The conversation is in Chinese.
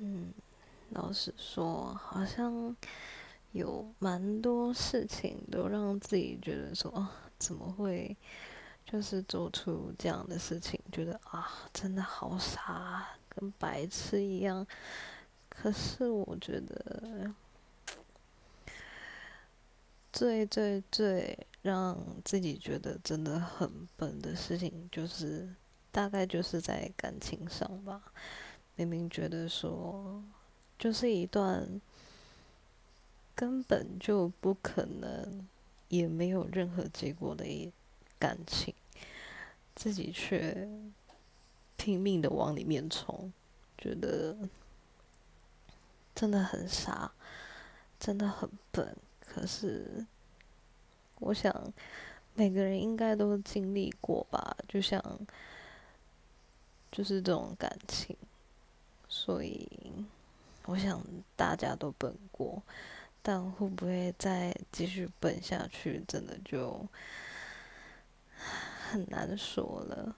嗯，老实说，好像有蛮多事情都让自己觉得说，怎么会就是做出这样的事情？觉得啊，真的好傻，跟白痴一样。可是我觉得。最最最让自己觉得真的很笨的事情，就是大概就是在感情上吧。明明觉得说，就是一段根本就不可能，也没有任何结果的一感情，自己却拼命的往里面冲，觉得真的很傻，真的很笨。可是，我想每个人应该都经历过吧，就像就是这种感情，所以我想大家都奔过，但会不会再继续奔下去，真的就 很难说了。